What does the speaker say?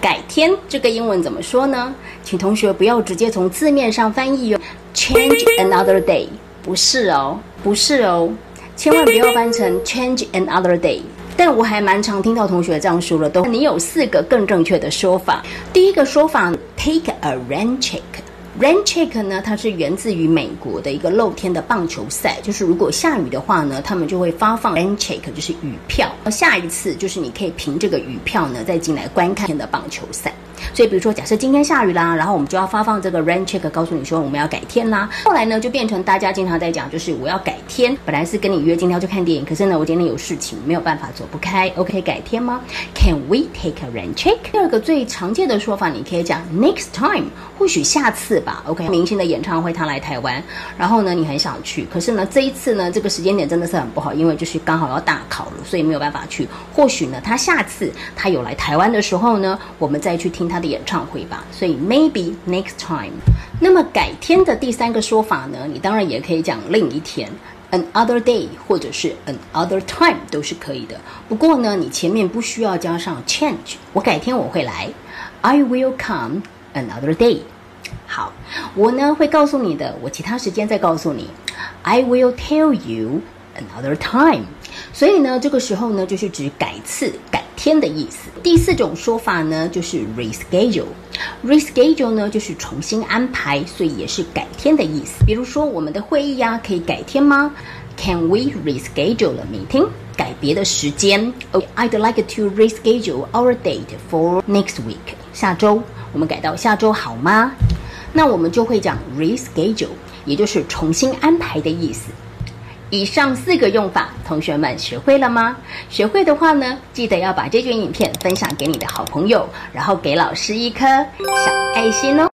改天这个英文怎么说呢？请同学不要直接从字面上翻译哦。Change another day，不是哦，不是哦，千万不要翻成 change another day。但我还蛮常听到同学这样说了，都你有四个更正确的说法。第一个说法，take a rain check。Rain check 呢，它是源自于美国的一个露天的棒球赛，就是如果下雨的话呢，他们就会发放 rain check，就是雨票。下一次就是你可以凭这个雨票呢，再进来观看天的棒球赛。所以，比如说，假设今天下雨啦，然后我们就要发放这个 rain check，告诉你说我们要改天啦。后来呢，就变成大家经常在讲，就是我要改天。本来是跟你约今天要去看电影，可是呢，我今天有事情，没有办法走不开。OK，改天吗？Can we take a rain check？第二个最常见的说法，你可以讲 next time，或许下次吧。OK，明星的演唱会他来台湾，然后呢，你很想去，可是呢，这一次呢，这个时间点真的是很不好，因为就是刚好要大考了，所以没有办法去。或许呢，他下次他有来台湾的时候呢，我们再去听他的演唱会吧。所以 maybe next time。那么改天的第三个说法呢，你当然也可以讲另一天，another day，或者是 another time 都是可以的。不过呢，你前面不需要加上 change。我改天我会来，I will come another day。好，我呢会告诉你的，我其他时间再告诉你，I will tell you another time。所以呢，这个时候呢，就是指改次、改天的意思。第四种说法呢，就是 reschedule。reschedule 呢，就是重新安排，所以也是改天的意思。比如说，我们的会议呀，可以改天吗？Can we reschedule the meeting？改别的时间。I'd like to reschedule our date for next week。下周我们改到下周好吗？那我们就会讲 reschedule，也就是重新安排的意思。以上四个用法，同学们学会了吗？学会的话呢，记得要把这卷影片分享给你的好朋友，然后给老师一颗小爱心哦。